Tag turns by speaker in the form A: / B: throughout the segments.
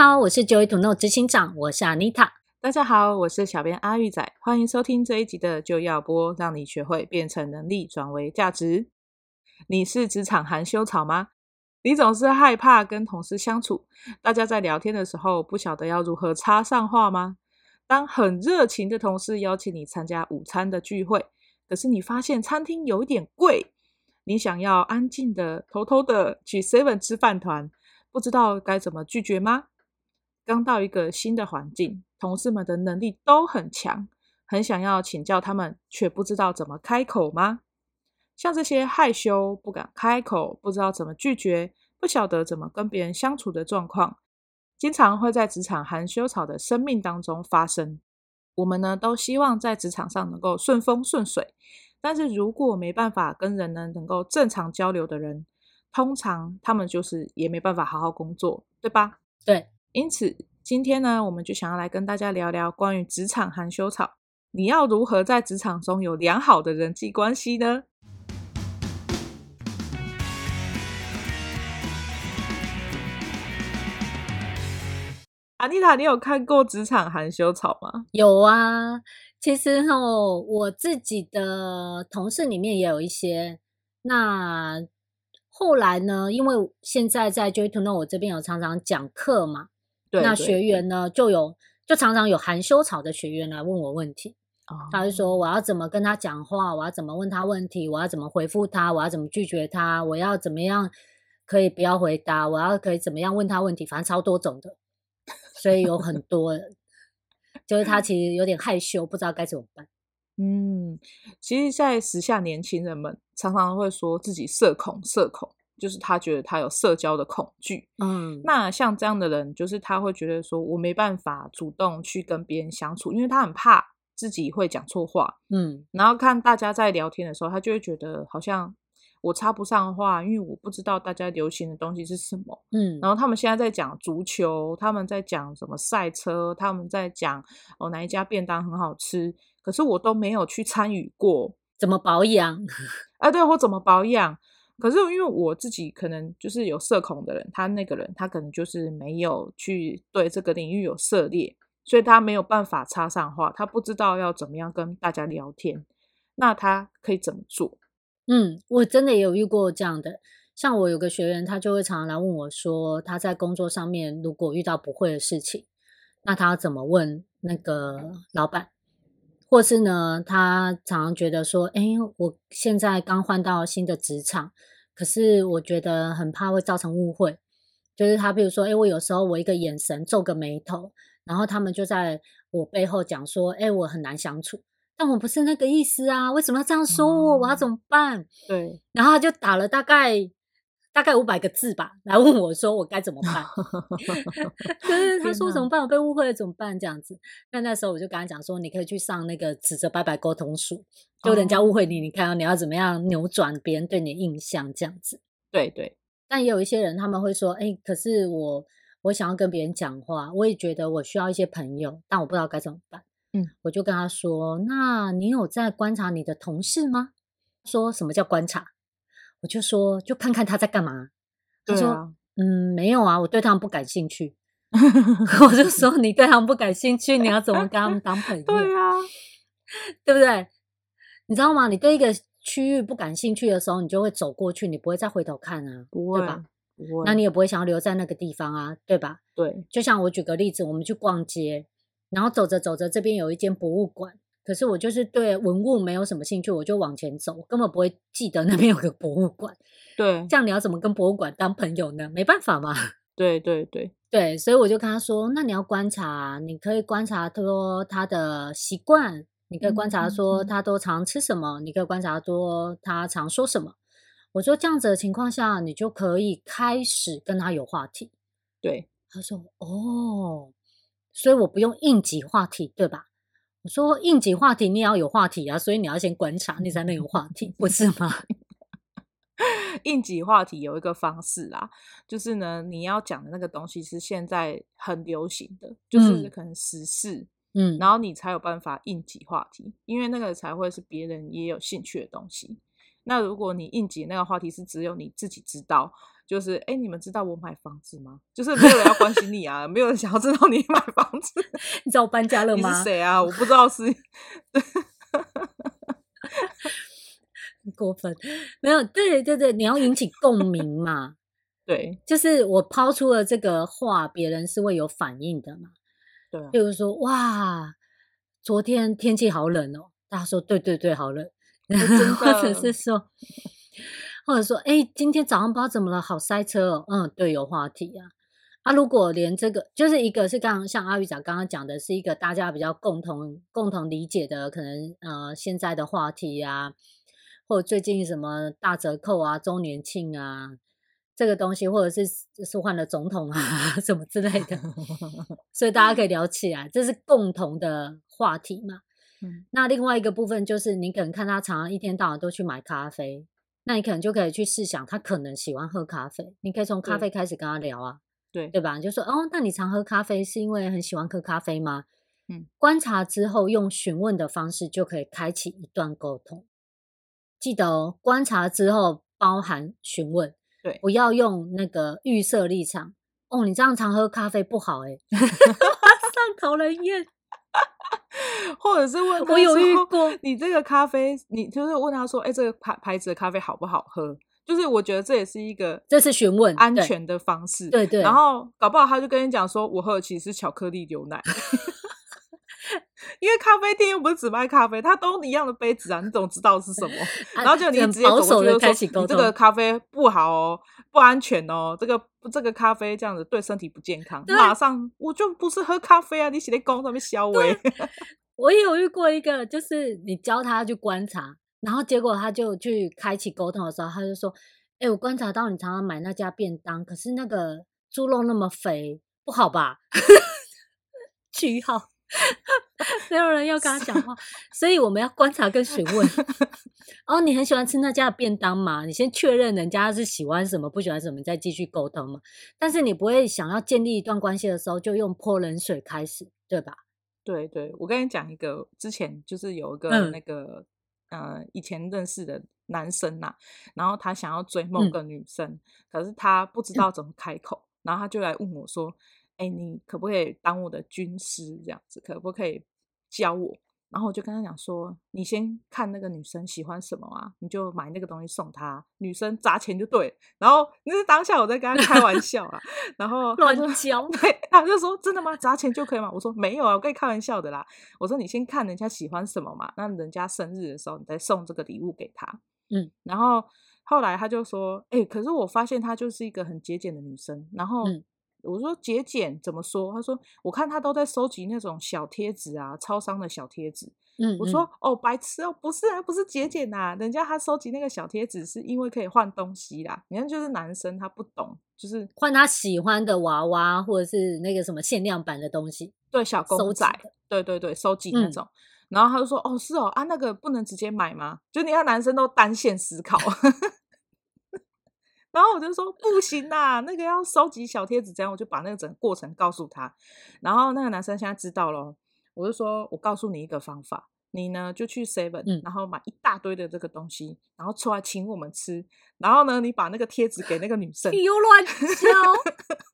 A: 好，我是 Joy to Know 执行长，我是 Anita。
B: 大家好，我是小编阿玉仔，欢迎收听这一集的就要播，让你学会变成能力转为价值。你是职场含羞草吗？你总是害怕跟同事相处，大家在聊天的时候不晓得要如何插上话吗？当很热情的同事邀请你参加午餐的聚会，可是你发现餐厅有点贵，你想要安静的偷偷的去 Seven 吃饭团，不知道该怎么拒绝吗？刚到一个新的环境，同事们的能力都很强，很想要请教他们，却不知道怎么开口吗？像这些害羞、不敢开口、不知道怎么拒绝、不晓得怎么跟别人相处的状况，经常会在职场含羞草的生命当中发生。我们呢，都希望在职场上能够顺风顺水，但是如果没办法跟人呢能够正常交流的人，通常他们就是也没办法好好工作，对吧？
A: 对。
B: 因此，今天呢，我们就想要来跟大家聊聊关于职场含羞草，你要如何在职场中有良好的人际关系呢？阿妮塔，你有看过职场含羞草吗？
A: 有啊，其实哦，我自己的同事里面也有一些。那后来呢，因为现在在 Joy to Know 我这边有常常讲课嘛，对那学员呢就有就常常有含羞草的学员来问我问题。哦，他就说我要怎么跟他讲话，我要怎么问他问题，我要怎么回复他，我要怎么拒绝他，我要怎么样可以不要回答，我要可以怎么样问他问题，反正超多种的。所以有很多人，就是他其实有点害羞，不知道该怎么办。
B: 嗯，其实，在时下年轻人们常常会说自己社恐，社恐就是他觉得他有社交的恐惧。嗯，那像这样的人，就是他会觉得说我没办法主动去跟别人相处，因为他很怕自己会讲错话。嗯，然后看大家在聊天的时候，他就会觉得好像。我插不上话，因为我不知道大家流行的东西是什么。嗯，然后他们现在在讲足球，他们在讲什么赛车，他们在讲哦哪一家便当很好吃，可是我都没有去参与过。
A: 怎么保养？
B: 哎，对，我怎么保养？可是因为我自己可能就是有社恐的人，他那个人他可能就是没有去对这个领域有涉猎，所以他没有办法插上话，他不知道要怎么样跟大家聊天。那他可以怎么做？
A: 嗯，我真的也有遇过这样的，像我有个学员，他就会常常来问我说，他在工作上面如果遇到不会的事情，那他要怎么问那个老板？或是呢，他常常觉得说，哎，我现在刚换到新的职场，可是我觉得很怕会造成误会，就是他比如说，哎，我有时候我一个眼神皱个眉头，然后他们就在我背后讲说，哎，我很难相处。但我不是那个意思啊！为什么要这样说我？嗯、我要怎么办？
B: 对，
A: 然后他就打了大概大概五百个字吧，来问我说我该怎么办？可是他说怎么办？我被误会了怎么办？这样子，那那时候我就跟他讲说，你可以去上那个指责拜拜沟通术，就人家误会你，你看你要怎么样扭转别人对你的印象，这样子。
B: 对对。
A: 但也有一些人他们会说，哎，可是我我想要跟别人讲话，我也觉得我需要一些朋友，但我不知道该怎么办。嗯，我就跟他说：“那你有在观察你的同事吗？”说什么叫观察？我就说就看看他在干嘛。他说：“啊、嗯，没有啊，我对他们不感兴趣。”我就说：“你对他们不感兴趣，你要怎么跟他们当朋 友？”
B: 对啊，
A: 对不对？你知道吗？你对一个区域不感兴趣的时候，你就会走过去，你不会再回头看啊，
B: 不会
A: 对吧？那你也不会想要留在那个地方啊，对吧？
B: 对，
A: 就像我举个例子，我们去逛街，然后走着走着，这边有一间博物馆，可是我就是对文物没有什么兴趣，我就往前走，根本不会记得那边有个博物馆。
B: 对，
A: 这样你要怎么跟博物馆当朋友呢？没办法嘛。
B: 对对对
A: 对，所以我就跟他说，那你要观察，你可以观察说他的习惯，你可以观察说他都常吃什么，嗯嗯嗯，你可以观察说他常说什么。我说这样子的情况下，你就可以开始跟他有话题。
B: 对，
A: 他说哦，所以我不用应急话题，对吧？我说硬挤话题，你也要有话题啊，所以你要先观察，你才能有话题，不是吗？
B: 应急话题有一个方式啦，就是呢，你要讲的那个东西是现在很流行的，就是可能时事，嗯，然后你才有办法应急话题，因为那个才会是别人也有兴趣的东西。那如果你应急那个话题是只有你自己知道，就是哎，你们知道我买房子吗？就是没有人要关心你啊，没有人想要知道你买房子。
A: 你知道我搬家了吗？
B: 你是谁啊？我不知道是。
A: 过分，没有，对对对，你要引起共鸣嘛。
B: 对，
A: 就是我抛出了这个话，别人是会有反应的嘛。
B: 对啊，
A: 比如说哇，昨天天气好冷哦，大家说对对对，好冷。或者是说，或者说，哎、欸，今天早上不知道怎么了，好塞车哦。嗯，对，有话题啊。啊，如果连这个，就是一个是刚刚像阿玉长刚刚讲的，是一个大家比较共同共同理解的，可能呃现在的话题啊，或者最近什么大折扣啊、周年庆啊，这个东西，或者是是换了总统啊 什么之类的，所以大家可以聊起来，这是共同的话题嘛。嗯，那另外一个部分就是，你可能看他常常一天到晚都去买咖啡，那你可能就可以去试想，他可能喜欢喝咖啡，你可以从咖啡开始跟他聊啊，
B: 对
A: 对吧？你就说哦，那你常喝咖啡是因为很喜欢喝咖啡吗？
B: 嗯，观
A: 察之后用询问的方式就可以开启一段沟通。记得哦，观察之后包含询问，
B: 对，
A: 不要用那个预设立场。哦，你这样常喝咖啡不好哎，上讨人厌。
B: 或者是问他，我有遇过你这个咖啡，你就是问他说，哎、欸，这个牌牌子的咖啡好不好喝？就是我觉得这也是一个，
A: 这是询问
B: 安全的方式，
A: 对对。
B: 然后搞不好他就跟你讲说，我喝的其实是巧克力牛奶，因为咖啡店又不是只卖咖啡，它都一样的杯子啊，你怎么知道是什么？然后就你直接走过去就说，你这个咖啡不好哦，不安全哦，这个这个咖啡这样子对身体不健康。马上我就不是喝咖啡啊，你写在公上面消微。
A: 我也有遇过一个，就是你教他去观察，然后结果他就去开启沟通的时候，他就说：“哎、欸，我观察到你常常买那家便当，可是那个猪肉那么肥，不好吧？” 句号，没有人要跟他讲话，所以我们要观察跟询问。哦，你很喜欢吃那家的便当嘛？你先确认人家是喜欢什么，不喜欢什么，再继续沟通嘛。但是你不会想要建立一段关系的时候，就用泼冷水开始，对吧？
B: 对对，我跟你讲一个，之前就是有一个那个、嗯、呃，以前认识的男生呐、啊，然后他想要追某个女生，嗯、可是他不知道怎么开口，嗯、然后他就来问我说：“哎，你可不可以当我的军师这样子？可不可以教我？”然后我就跟他讲说：“你先看那个女生喜欢什么啊，你就买那个东西送她。女生砸钱就对。然后那是当下我在跟他开玩笑啊，然后
A: 乱教，
B: 对，他就说：真的吗？砸钱就可以吗？我说没有啊，我跟你开玩笑的啦。我说你先看人家喜欢什么嘛，那人家生日的时候你再送这个礼物给他。
A: 嗯，
B: 然后后来他就说：哎，可是我发现她就是一个很节俭的女生。然后。嗯我说节俭怎么说？他说我看他都在收集那种小贴纸啊，超商的小贴纸。
A: 嗯，嗯，
B: 我说哦，白痴哦，不是啊，不是节俭呐，人家他收集那个小贴纸是因为可以换东西啦。你看，就是男生他不懂，就是
A: 换他喜欢的娃娃或者是那个什么限量版的东西，
B: 对，小公仔，对对对，收集那种。嗯、然后他就说哦，是哦，啊，那个不能直接买吗？就你看男生都单线思考。然后我就说不行啦，那个要收集小贴纸，这样我就把那个整个过程告诉他。然后那个男生现在知道了，我就说，我告诉你一个方法，你呢就去 Seven，嗯，然后买一大堆的这个东西，然后出来请我们吃。然后呢，你把那个贴纸给那个女生，
A: 你又乱教。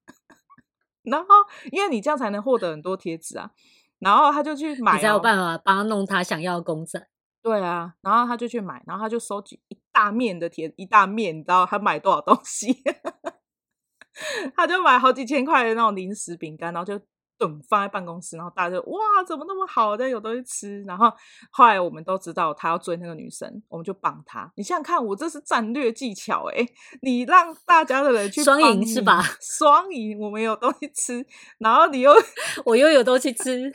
B: 然后因为你这样才能获得很多贴纸啊。然后他就去买，你
A: 才有办法帮他弄他想要的公仔。
B: 对啊，然后他就去买，然后他就收集一大面的贴，一大面，你知道他买多少东西？他就买好几千块的那种零食饼干，然后就等放在办公室，然后大家就哇，怎么那么好，的有东西吃。然后后来我们都知道他要追那个女生，我们就帮他。你想想看，我这是战略技巧哎，你让大家的人去
A: 双赢是吧？
B: 双赢，我们有东西吃，然后你又
A: 我又有东西吃。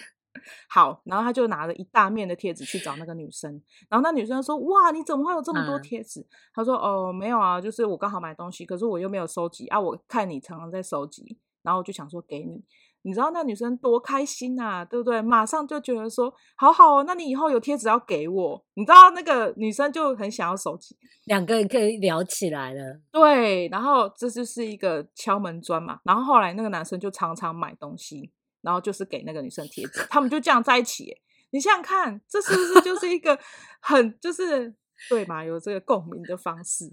B: 好，然后他就拿了一大面的贴纸去找那个女生，然后那女生说：“哇，你怎么会有这么多贴纸？”嗯、他说：“哦，没有啊，就是我刚好买东西，可是我又没有收集啊。我看你常常在收集，然后我就想说给你。你知道那女生多开心啊，对不对？马上就觉得说好好哦，那你以后有贴纸要给我。你知道那个女生就很想要收集，
A: 两个人可以聊起来了。
B: 对，然后这就是一个敲门砖嘛。然后后来那个男生就常常买东西。”然后就是给那个女生贴纸，他们就这样在一起。你想想看，这是不是就是一个很就是对嘛？有这个共鸣的方式。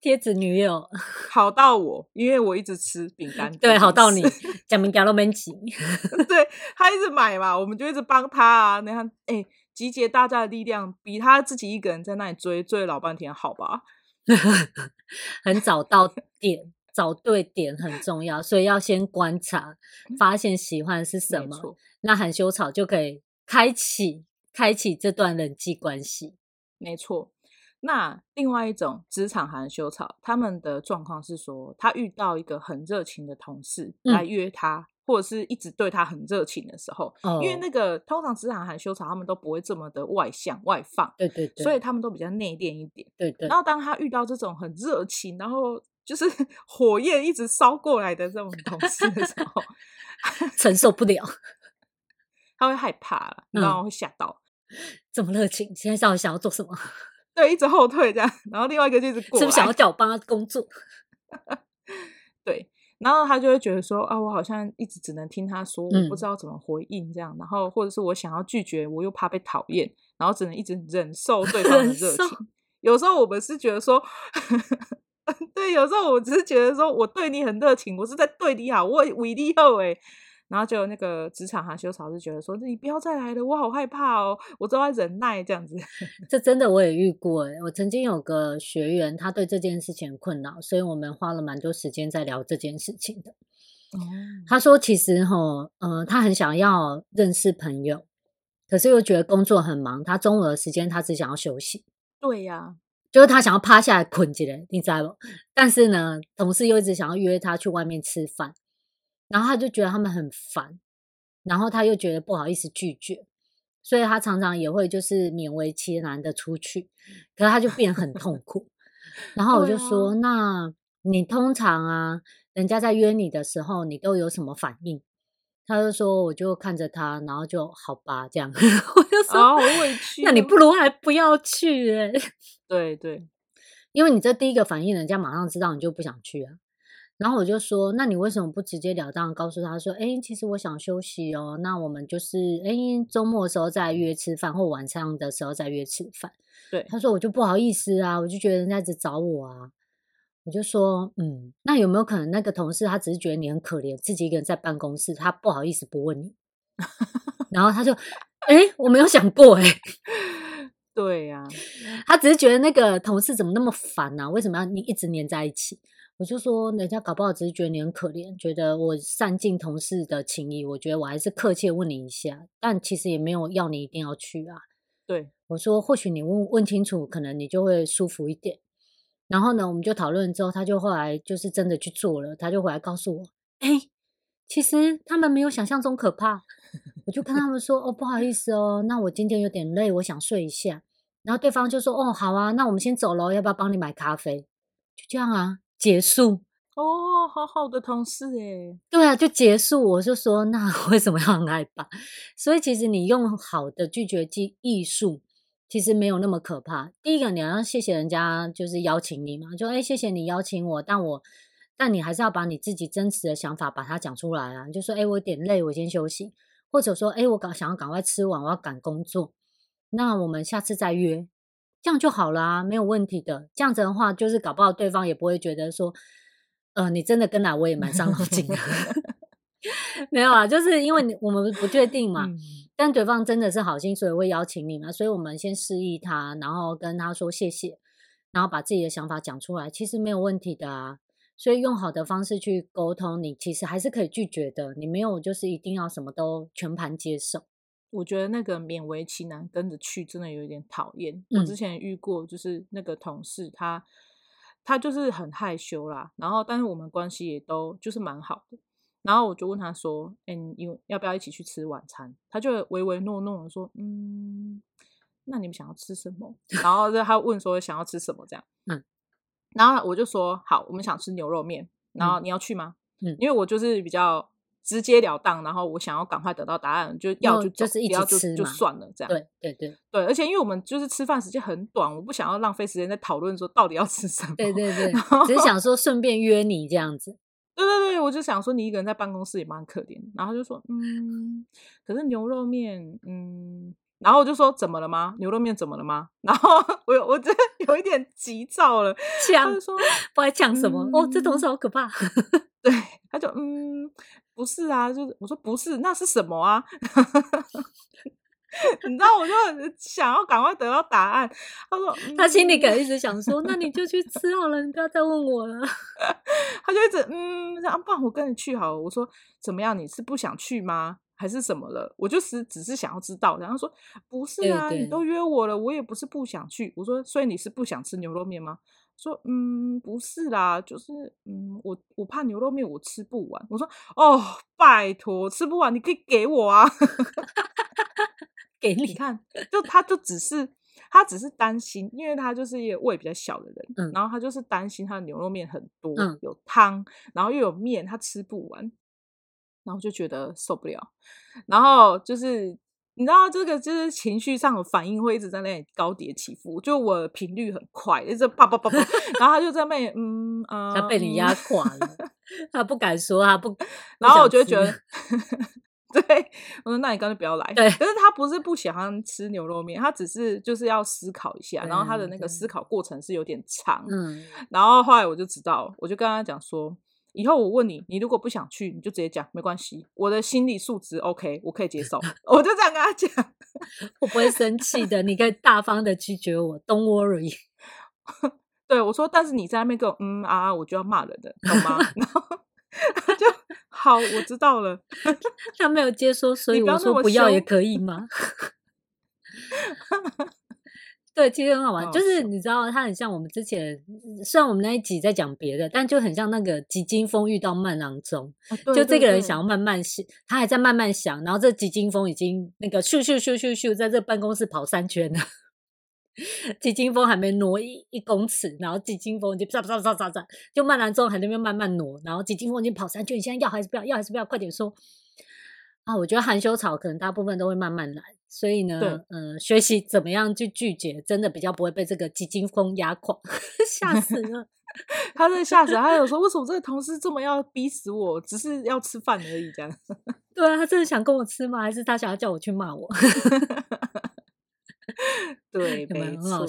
A: 贴纸女友
B: 好到我，因为我一直吃饼干。
A: 对，好到你讲明讲都没急。
B: 对，他一直买嘛，我们就一直帮他啊。你看，哎，集结大家的力量，比他自己一个人在那里追追老半天好吧？
A: 很早到点。找对点很重要，所以要先观察，发现喜欢是什么，那含羞草就可以开启开启这段人际关系。
B: 没错，那另外一种职场含羞草，他们的状况是说，他遇到一个很热情的同事来约他，嗯、或者是一直对他很热情的时候，哦、因为那个通常职场含羞草，他们都不会这么的外向外放，
A: 对对对，
B: 所以他们都比较内敛一点，
A: 对。对。
B: 然后。当他遇到这种很热情，然后就是 火焰一直烧过来的这种东西的时候，
A: 承受不了，
B: 他会害怕了，然后会吓到。
A: 这么热情，现在到底想要做什么？
B: 对，一直后退这样，然后另外一个就一直过来，
A: 是不是想要叫我帮他工作？
B: 对，然后他就会觉得说啊，我好像一直只能听他说，我不知道怎么回应这样，嗯、然后或者是我想要拒绝，我又怕被讨厌，然后只能一直忍受对方的热情。有时候我们是觉得说。对，有时候我只是觉得说，我对你很热情，我是在对你好，我为你好诶。然后就那个职场含羞草是觉得说，你不要再来了，我好害怕哦，我都要忍耐这样子。
A: 这真的我也遇过诶，我曾经有个学员，他对这件事情很困扰，所以我们花了蛮多时间在聊这件事情的。哦、他说，其实哈，呃，他很想要认识朋友，可是又觉得工作很忙，他中午的时间他只想要休息。
B: 对呀。
A: 就是他想要趴下来捆起来，你知道不？但是呢，同事又一直想要约他去外面吃饭，然后他就觉得他们很烦，然后他又觉得不好意思拒绝，所以他常常也会就是勉为其难的出去，可是他就变得很痛苦。然后我就说：“啊、那你通常啊，人家在约你的时候，你都有什么反应？”他就说：“我就看着他，然后就好吧，这样。”我就说：“
B: 好委屈。”
A: 那你不如还不要去诶、欸
B: 对对，
A: 因为你这第一个反应，人家马上知道你就不想去啊。然后我就说，那你为什么不直截了当告诉他说，哎，其实我想休息哦，那我们就是哎周末的时候再约吃饭，或晚上的时候再约吃饭。
B: 对，
A: 他说我就不好意思啊，我就觉得人家一直找我啊。我就说，嗯，那有没有可能那个同事他只是觉得你很可怜，自己一个人在办公室，他不好意思不问你。然后他就，哎，我没有想过哎。
B: 对呀、啊，
A: 他只是觉得那个同事怎么那么烦呢、啊？为什么要你一直黏在一起？我就说，人家搞不好只是觉得你很可怜，觉得我善尽同事的情谊。我觉得我还是客气问你一下，但其实也没有要你一定要去啊。
B: 对，
A: 我说或许你问问清楚，可能你就会舒服一点。然后呢，我们就讨论之后，他就后来就是真的去做了，他就回来告诉我，哎，其实他们没有想象中可怕。我就跟他们说，哦，不好意思哦，那我今天有点累，我想睡一下。然后对方就说：“哦，好啊，那我们先走喽，要不要帮你买咖啡？”就这样啊，结束。
B: 哦，好好的同事诶。
A: 对啊，就结束。我就说，那 为什么要很害怕？所以其实你用好的拒绝技艺术，其实没有那么可怕。第一个，你要谢谢人家，就是邀请你嘛，就哎，谢谢你邀请我，但我，但你还是要把你自己真实的想法把它讲出来啊。就说，哎，我有点累，我先休息，或者说，哎，我赶想要赶快吃完，我要赶工作。那我们下次再约，这样就好了啊，没有问题的。这样子的话，就是搞不好对方也不会觉得说，呃，你真的跟来我也蛮伤脑筋的。没有啊，就是因为你我们不确定嘛，但对方真的是好心，所以会邀请你嘛。所以我们先示意他，然后跟他说谢谢，然后把自己的想法讲出来，其实没有问题的啊。所以用好的方式去沟通，你其实还是可以拒绝的。你没有就是一定要什么都全盘接受。
B: 我觉得那个勉为其难跟着去，真的有一点讨厌。
A: 嗯、
B: 我之前遇过，就是那个同事，他他就是很害羞啦，然后但是我们关系也都就是蛮好的。然后我就问他说：“哎、欸，你要不要一起去吃晚餐？”他就唯唯诺诺的说：“嗯，那你们想要吃什么？”然后他问说：“想要吃什么？”这样，
A: 嗯。
B: 然后我就说好，我们想吃牛肉面，然后你要去吗？
A: 嗯，
B: 因为我就是比较直截了当，然后我想要赶快得到答案，就要就
A: 就是一起吃
B: 就就算了这样。
A: 对对对
B: 对，而且因为我们就是吃饭时间很短，我不想要浪费时间在讨论说到底要吃什么。
A: 对对对，只是想说顺便约你这样子。
B: 对对对，我就想说你一个人在办公室也蛮可怜，然后就说嗯，可是牛肉面嗯。然后我就说怎么了吗？牛肉面怎么了吗？然后我我真的有一点急躁了，
A: 呛他就说不爱呛什么、嗯、哦，这同事好可怕。
B: 对，他就嗯，不是啊，就是我说不是，那是什么啊？你知道，我就想要赶快得到答案。他说、嗯、
A: 他心里可能一直想说，那你就去吃好了，你不要再问我了。
B: 他就一直嗯，这样不然我跟你去好了。我说怎么样？你是不想去吗？还是什么了？我就是只是想要知道，然后说不是啊，你都约我了，我也不是不想去。我说，所以你是不想吃牛肉面吗？说嗯，不是啦，就是嗯，我我怕牛肉面我吃不完。我说哦，拜托，吃不完你可以给我啊，
A: 给你，
B: 你看，就他就只是他只是担心，因为他就是一个胃比较小的人，
A: 嗯，
B: 然后他就是担心他的牛肉面很多，
A: 嗯，
B: 有汤，然后又有面，他吃不完。然后就觉得受不了，然后就是你知道这个就是情绪上的反应会一直在那里高跌起伏，就我频率很快，一直啪啪啪啪，然后他就在那里嗯啊，
A: 他被你压垮了，他不敢说，他不，
B: 然后我就觉得，对，我说那你干脆不要来，
A: 对，
B: 可是他不是不喜欢吃牛肉面，他只是就是要思考一下，然后他的那个思考过程是有点长，
A: 嗯，
B: 然后后来我就知道，我就跟他讲说。以后我问你，你如果不想去，你就直接讲，没关系，我的心理素质 OK，我可以接受，我就这样跟他讲，
A: 我不会生气的，你可以大方的拒绝我，Don't worry。
B: 对，我说，但是你在那边跟我嗯啊，我就要骂人的，懂吗？然后他就好，我知道了。
A: 他没有接收，所以我说不要也可以吗？对，其实很好玩，就是你知道，他很像我们之前，虽然我们那一集在讲别的，但就很像那个急惊风遇到慢郎中，啊、就这个人想要慢慢想，他还在慢慢想，然后这急惊风已经那个咻咻咻咻咻在这办公室跑三圈了，急惊风还没挪一一公尺，然后急惊风就唰唰唰唰唰，就慢郎中还在那边慢慢挪，然后急惊风已经跑三圈，你现在要还是不要？要还是不要？快点说啊！我觉得含羞草可能大部分都会慢慢来。所以呢，嗯、呃，学习怎么样去拒绝，真的比较不会被这个急惊风压垮，吓死了。
B: 他在吓死，他有说为什么这个同事这么要逼死我？只是要吃饭而已，这样。
A: 对啊，他真的想跟我吃吗？还是他想要叫我去骂我？
B: 对，没错，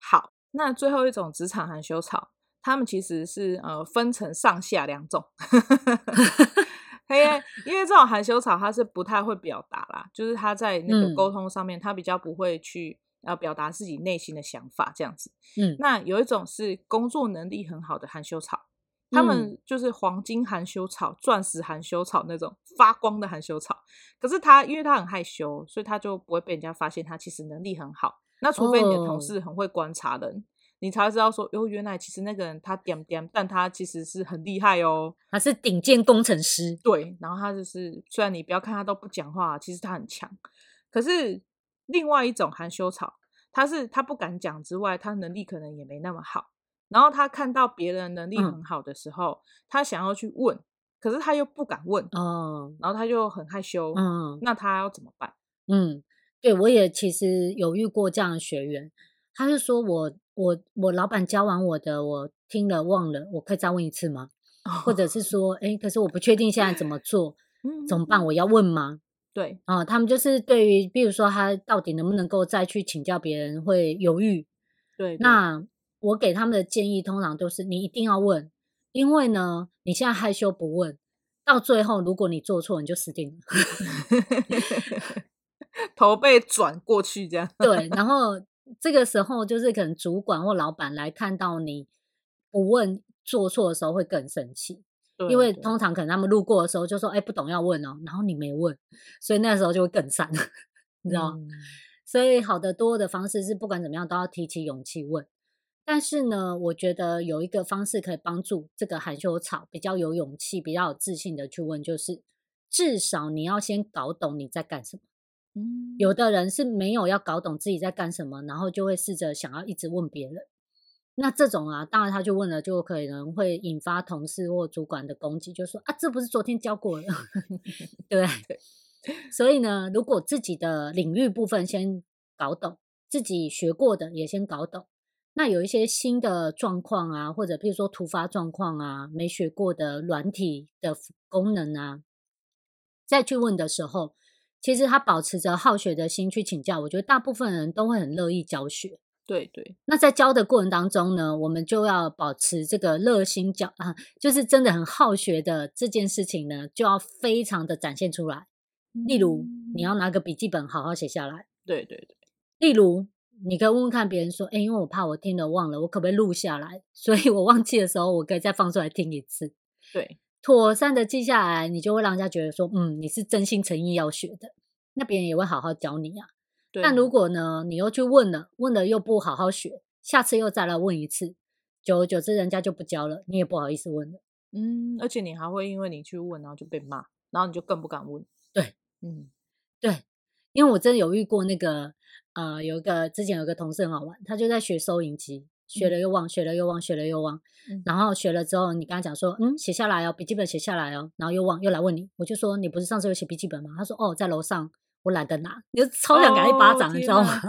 B: 好那最后一种职场含羞草，他们其实是呃分成上下两种。因为因为这种含羞草，它是不太会表达啦，就是他在那个沟通上面，他比较不会去呃表达自己内心的想法这样子。
A: 嗯，
B: 那有一种是工作能力很好的含羞草，他们就是黄金含羞草、钻石含羞草那种发光的含羞草。可是他因为他很害羞，所以他就不会被人家发现他其实能力很好。那除非你的同事很会观察人。哦你才会知道说，哟，原来其实那个人他点点，但他其实是很厉害哦，
A: 他是顶尖工程师。
B: 对，然后他就是，虽然你不要看他都不讲话，其实他很强。可是另外一种含羞草，他是他不敢讲之外，他能力可能也没那么好。然后他看到别人能力很好的时候，嗯、他想要去问，可是他又不敢问
A: 嗯，
B: 然后他就很害羞。
A: 嗯，
B: 那他要怎么办？
A: 嗯，对，我也其实有遇过这样的学员，他就说我。我我老板教完我的，我听了忘了，我可以再问一次吗？哦、或者是说，哎，可是我不确定现在怎么做，怎么办？我要问吗？
B: 对
A: 啊、哦，他们就是对于，比如说他到底能不能够再去请教别人，会犹豫。
B: 对，对，
A: 那我给他们的建议通常都是，你一定要问，因为呢，你现在害羞不问，到最后如果你做错，你就死定了，
B: 头被转过去这样。
A: 对，然后。这个时候就是可能主管或老板来看到你不问做错的时候会更生气，因为通常可能他们路过的时候就说：“哎，不懂要问哦。”然后你没问，所以那时候就会更惨，你知道所以好的多的方式是，不管怎么样都要提起勇气问。但是呢，我觉得有一个方式可以帮助这个含羞草比较有勇气、比较有自信的去问，就是至少你要先搞懂你在干什么。嗯，有的人是没有要搞懂自己在干什么，然后就会试着想要一直问别人。那这种啊，当然他就问了，就可能会引发同事或主管的攻击，就说啊，这不是昨天教过了，对。所以呢，如果自己的领域部分先搞懂，自己学过的也先搞懂。那有一些新的状况啊，或者譬如说突发状况啊，没学过的软体的功能啊，再去问的时候，其实他保持着好学的心去请教，我觉得大部分人都会很乐意教学。
B: 对对。那
A: 在教的过程当中呢，我们就要保持这个热心教啊，就是真的很好学的这件事情呢，就要非常的展现出来。例如，你要拿个笔记本好好写下来。
B: 对对对。
A: 例如。你可以问问看别人说，哎，因为我怕我听了忘了，我可不可以录下来？所以我忘记的时候，我可以再放出来听一次。
B: 对，
A: 妥善的记下来，你就会让人家觉得说，嗯，你是真心诚意要学的，那别人也会好好教你啊。对。但如果呢，你又去问了，问了又不好好学，下次又再来问一次，久而久之，人家就不教了，你也不好意思问了。
B: 嗯，而且你还会因为你去问，然后就被骂，然后你就更不敢问。
A: 对，嗯，对，因为我真的有遇过那个。呃，有一个之前有个同事很好玩，他就在学收银机，学了又忘，学了又忘，学了又忘。嗯、然后学了之后，你跟他讲说，嗯，写下来哦，笔记本写下来哦，然后又忘，又来问你，我就说你不是上次有写笔记本吗？他说哦，在楼上，我懒得拿，你就超想给他一巴掌，哦、你知道吗？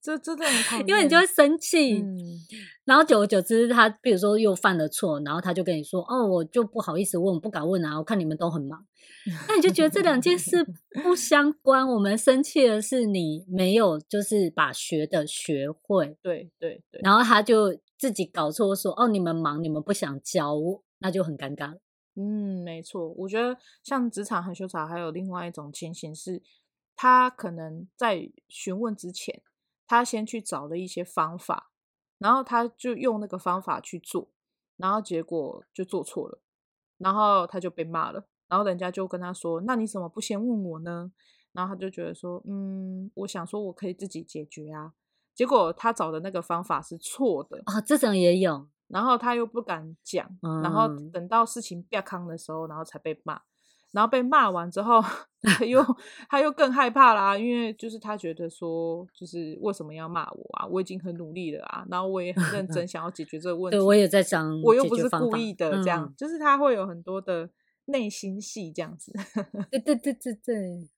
B: 这真的很
A: 因为你就会生气，嗯、然后久而久之，他比如说又犯了错，然后他就跟你说：“哦，我就不好意思问，不敢问啊，我看你们都很忙。”那你就觉得这两件事不相关。我们生气的是你没有就是把学的学会，
B: 对对对。
A: 然后他就自己搞错说：“哦，你们忙，你们不想教我，那就很尴尬。”
B: 嗯，没错。我觉得像职场很羞草，还有另外一种情形是，他可能在询问之前。他先去找了一些方法，然后他就用那个方法去做，然后结果就做错了，然后他就被骂了，然后人家就跟他说：“那你怎么不先问我呢？”然后他就觉得说：“嗯，我想说我可以自己解决啊。”结果他找的那个方法是错的
A: 啊，这种也有，
B: 然后他又不敢讲，嗯、然后等到事情变康的时候，然后才被骂。然后被骂完之后，他又 他又更害怕啦，因为就是他觉得说，就是为什么要骂我啊？我已经很努力了啊，然后我也很认真想要解决这个问题。
A: 对，我也在想，
B: 我又不是故意的，这样、嗯、就是他会有很多的内心戏这样子。
A: 对对对对对。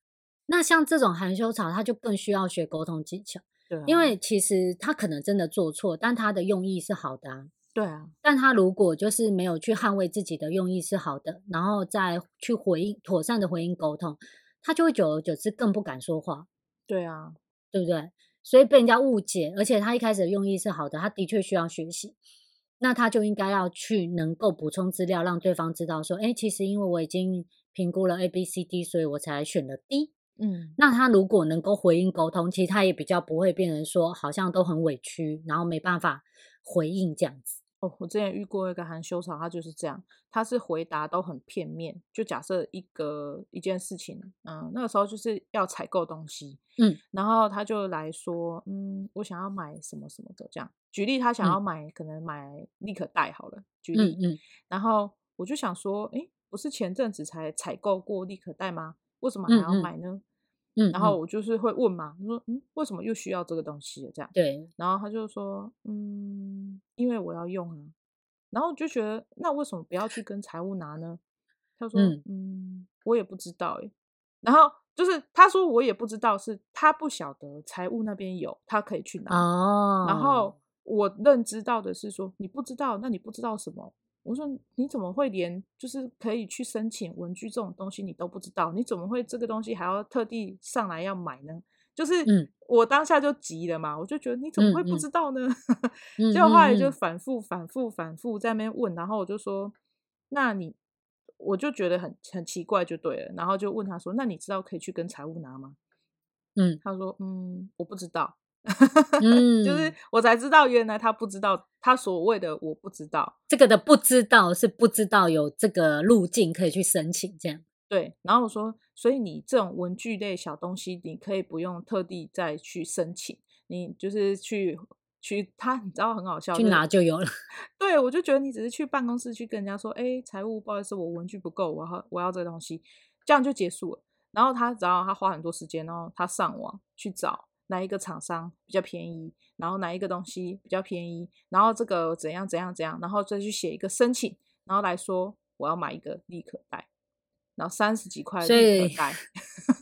A: 那像这种含羞草，他就更需要学沟通技巧，对啊、因为其实他可能真的做错，但他的用意是好的啊。
B: 对啊，
A: 但他如果就是没有去捍卫自己的用意是好的，然后再去回应妥善的回应沟通，他就会久而久之更不敢说话。
B: 对啊，
A: 对不对？所以被人家误解，而且他一开始的用意是好的，他的确需要学习，那他就应该要去能够补充资料，让对方知道说，哎，其实因为我已经评估了 A、B、C、D，所以我才选了 D。嗯，那他如果能够回应沟通，其实他也比较不会变成说好像都很委屈，然后没办法回应这样子。
B: 哦，我之前遇过一个含羞草，他就是这样，他是回答都很片面。就假设一个一件事情，嗯，那个时候就是要采购东西，嗯，然后他就来说，嗯，我想要买什么什么的，这样举例，他想要买，嗯、可能买立可带好了，举例，嗯，嗯，然后我就想说，诶，不是前阵子才采购过立可带吗？为什么还要买呢？嗯嗯嗯，然后我就是会问嘛，我说，嗯，为什么又需要这个东西？这样，
A: 对，
B: 然后他就说，嗯，因为我要用啊，然后就觉得，那为什么不要去跟财务拿呢？他说，嗯，嗯，我也不知道诶，然后就是他说我也不知道，是他不晓得财务那边有，他可以去拿。哦，然后我认知到的是说，你不知道，那你不知道什么？我说你怎么会连就是可以去申请文具这种东西你都不知道？你怎么会这个东西还要特地上来要买呢？就是我当下就急了嘛，我就觉得你怎么会不知道呢？结果后来就反复反复反复在那边问，然后我就说，那你我就觉得很很奇怪就对了，然后就问他说，那你知道可以去跟财务拿吗？嗯，他说嗯，我不知道。嗯，就是我才知道，原来他不知道，他所谓的我不知道，
A: 这个的不知道是不知道有这个路径可以去申请这样。
B: 对，然后我说，所以你这种文具类小东西，你可以不用特地再去申请，你就是去去他，你知道很好笑，
A: 去拿就有了。
B: 对，我就觉得你只是去办公室去跟人家说，哎，财务不好意思，我文具不够，我要我要这个东西，这样就结束了。然后他只要他花很多时间然后，他上网去找哪一个厂商比较便宜，然后哪一个东西比较便宜，然后这个怎样怎样怎样，然后再去写一个申请，然后来说我要买一个立可带。然后三十几块立可带，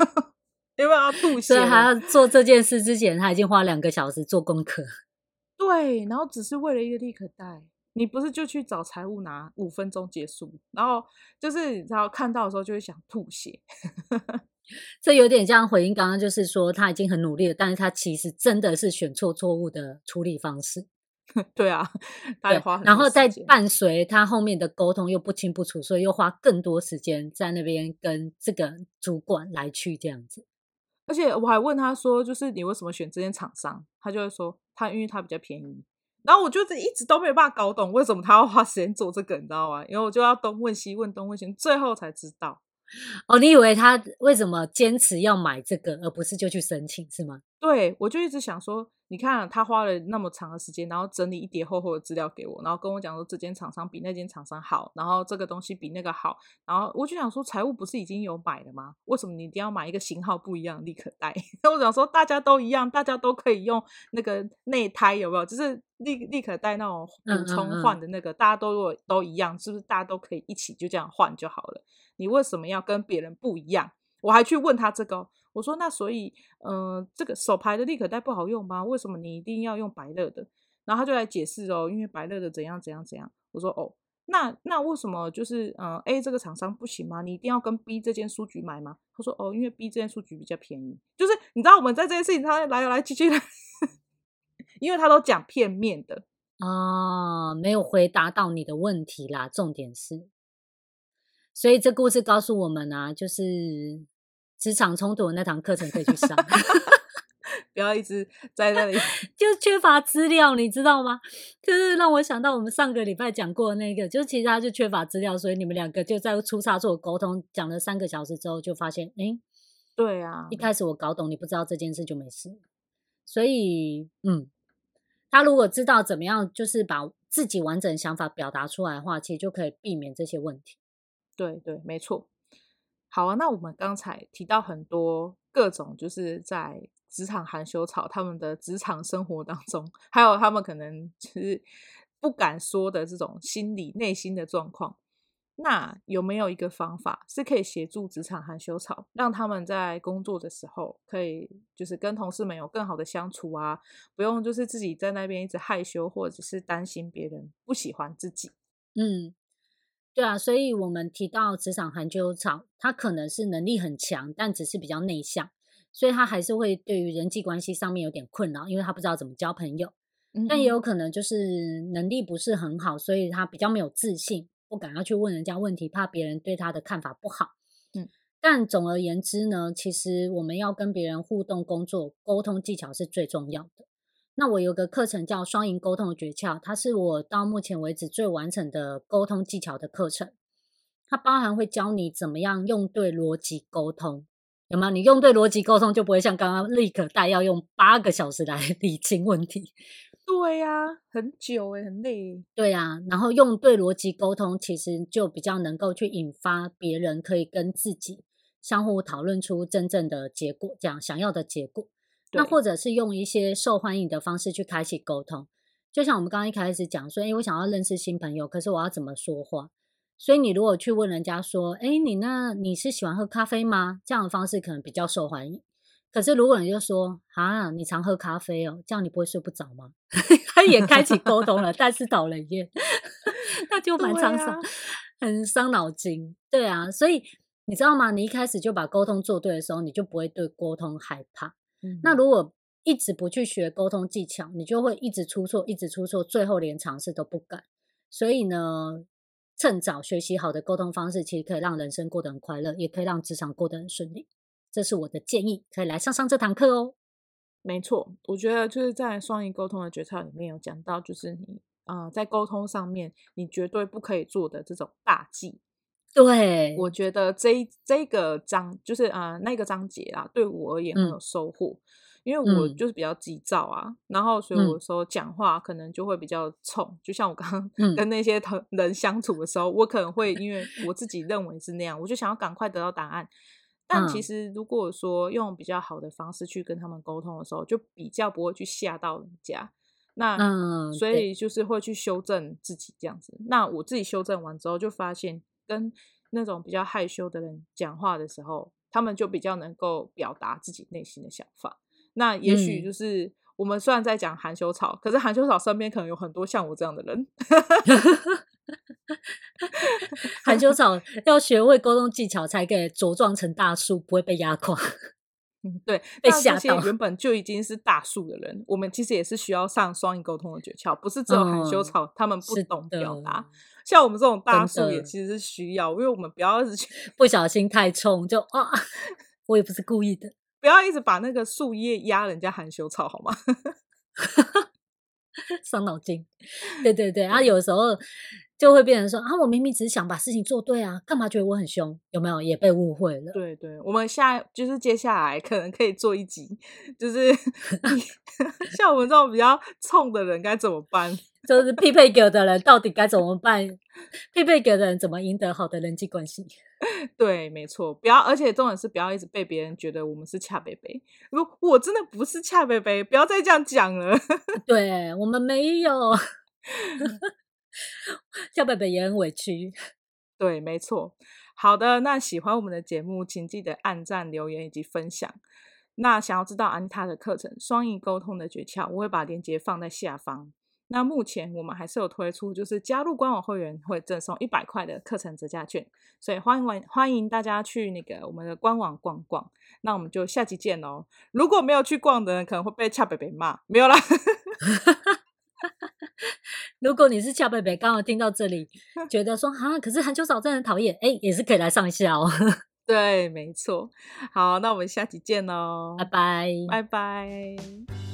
B: 因为要 吐血，
A: 所以还要做这件事之前，他已经花两个小时做功课。
B: 对，然后只是为了一个立可带，你不是就去找财务拿五分钟结束？然后就是你知道看到的时候就会想吐血。
A: 这有点像回应刚刚，就是说他已经很努力了，但是他其实真的是选错错误的处理方式。
B: 对啊，他也花，
A: 然后再伴随他后面的沟通又不清不楚，所以又花更多时间在那边跟这个主管来去这样子。
B: 而且我还问他说，就是你为什么选这间厂商？他就会说他因为他比较便宜。然后我就一直都没有办法搞懂为什么他要花时间做这个，你知道吗？因为我就要东问西问东问西，最后才知道。
A: 哦，你以为他为什么坚持要买这个，而不是就去申请是吗？
B: 对，我就一直想说。你看，他花了那么长的时间，然后整理一叠厚厚的资料给我，然后跟我讲说这间厂商比那间厂商好，然后这个东西比那个好，然后我就想说，财务不是已经有买了吗？为什么你一定要买一个型号不一样的立可带？那 我想说，大家都一样，大家都可以用那个内胎，有没有？就是立立可带那种补充换的那个，嗯嗯嗯，大家都如果都一样，是不是大家都可以一起就这样换就好了？你为什么要跟别人不一样？我还去问他这个。我说那所以，嗯、呃，这个手牌的立可带不好用吗？为什么你一定要用百乐的？然后他就来解释哦，因为百乐的怎样怎样怎样。我说哦，那那为什么就是嗯、A 这个厂商不行吗？你一定要跟 B 这间书局买吗？他说哦，因为 B 这间书局比较便宜。就是你知道我们在这件事情上来来去去，因为他都讲片面的
A: 啊、哦，没有回答到你的问题啦。重点是，所以这故事告诉我们啊，就是。职场冲突的那堂课程可以去上，
B: 不要一直在那里，
A: 就缺乏资料，你知道吗？就是让我想到我们上个礼拜讲过的那个，就是其实他就缺乏资料，所以你们两个就在出差错沟通，讲了三个小时之后，就发现，哎，
B: 对啊，
A: 一开始我搞懂，你不知道这件事就没事。所以，嗯，他如果知道怎么样，就是把自己完整想法表达出来的话，其实就可以避免这些问题。
B: 对对，没错。好啊，那我们刚才提到很多各种，就是在职场含羞草他们的职场生活当中，还有他们可能就是不敢说的这种心理内心的状况。那有没有一个方法是可以协助职场含羞草，让他们在工作的时候可以就是跟同事们有更好的相处啊？不用就是自己在那边一直害羞，或者是担心别人不喜欢自己。
A: 嗯。对啊，所以我们提到职场含羞草，他可能是能力很强，但只是比较内向，所以他还是会对于人际关系上面有点困扰，因为他不知道怎么交朋友。但也有可能就是能力不是很好，所以他比较没有自信，不敢要去问人家问题，怕别人对他的看法不好。嗯，但总而言之呢，其实我们要跟别人互动、工作、沟通技巧是最重要的。那我有个课程叫双赢沟通的诀窍，它是我到目前为止最完整的沟通技巧的课程。它包含会教你怎么样用对逻辑沟通，有没有？你用对逻辑沟通，就不会像刚刚立可带要用八个小时来 理清问题。
B: 对呀、啊，很久诶，很累。
A: 对呀、啊，然后用对逻辑沟通，其实就比较能够去引发别人可以跟自己相互讨论出真正的结果，这样想要的结果。那或者是用一些受欢迎的方式去开启沟通，就像我们刚刚一开始讲说，诶，我想要认识新朋友，可是我要怎么说话？所以你如果去问人家说，诶，你那你是喜欢喝咖啡吗？这样的方式可能比较受欢迎。可是如果你就说，啊，你常喝咖啡哦，这样你不会睡不着吗？他也开启沟通了，但是讨人厌，那就蛮伤伤，很伤脑筋。对啊，所以你知道吗？你一开始就把沟通做对的时候，你就不会对沟通害怕。嗯、那如果一直不去学沟通技巧，你就会一直出错，一直出错，最后连尝试都不敢。所以呢，趁早学习好的沟通方式，其实可以让人生过得很快乐，也可以让职场过得很顺利。这是我的建议，可以来上上这堂课哦。
B: 没错，我觉得就是在双赢沟通的诀窍里面有讲到，就是你呃在沟通上面你绝对不可以做的这种大忌。
A: 对，
B: 我觉得这这个章就是呃那个章节啊，对我而言很有收获。嗯因为我就是比较急躁啊，嗯、然后所以有时候讲话可能就会比较冲，嗯、就像我刚刚 跟那些人相处的时候，嗯、我可能会因为我自己认为是那样，我就想要赶快得到答案。但其实如果说用比较好的方式去跟他们沟通的时候，就比较不会去吓到人家。那、嗯、所以就是会去修正自己这样子。那我自己修正完之后，就发现跟那种比较害羞的人讲话的时候，他们就比较能够表达自己内心的想法。那也许就是我们虽然在讲含羞草，嗯、可是含羞草身边可能有很多像我这样的人。
A: 含羞草要学会沟通技巧，才可以茁壮成大树，不会被压垮。
B: 嗯，对，被吓到。原本就已经是大树的人，我们其实也是需要上双语沟通的诀窍，不是只有含羞草，嗯、他们不懂表达。像我们这种大树也其实是需要，因为我们不要是
A: 不小心太冲，就啊，我也不是故意的。
B: 不要一直把那个树叶压人家含羞草好吗？
A: 伤脑筋。对对对，啊，有时候就会变成说啊，我明明只是想把事情做对啊，干嘛觉得我很凶？有没有也被误会了？
B: 对对，我们下就是接下来可能可以做一集，就是 像我们这种比较冲的人该怎么办？
A: 就是匹配给的人到底该怎么办？匹配给的人怎么赢得好的人际关系？
B: 对，没错，不要，而且重点是不要一直被别人觉得我们是恰北北。如果我真的不是恰北北，不要再这样讲了。
A: 对，我们没有，恰北北也很委屈。
B: 对，没错。好的，那喜欢我们的节目，请记得按赞、留言以及分享。那想要知道安妮塔的课程《双赢沟通的诀窍》，我会把链接放在下方。那目前我们还是有推出，就是加入官网会员会赠送一百块的课程折价券，所以欢迎欢迎大家去那个我们的官网逛逛。那我们就下期见喽！如果没有去逛的人，可能会被恰北北骂，没有啦。
A: 如果你是恰贝贝，刚好听到这里，觉得说啊，可是韩秋嫂真的很讨厌，哎，也是可以来上一下哦。
B: 对，没错。好，那我们下期见喽，
A: 拜拜，
B: 拜拜。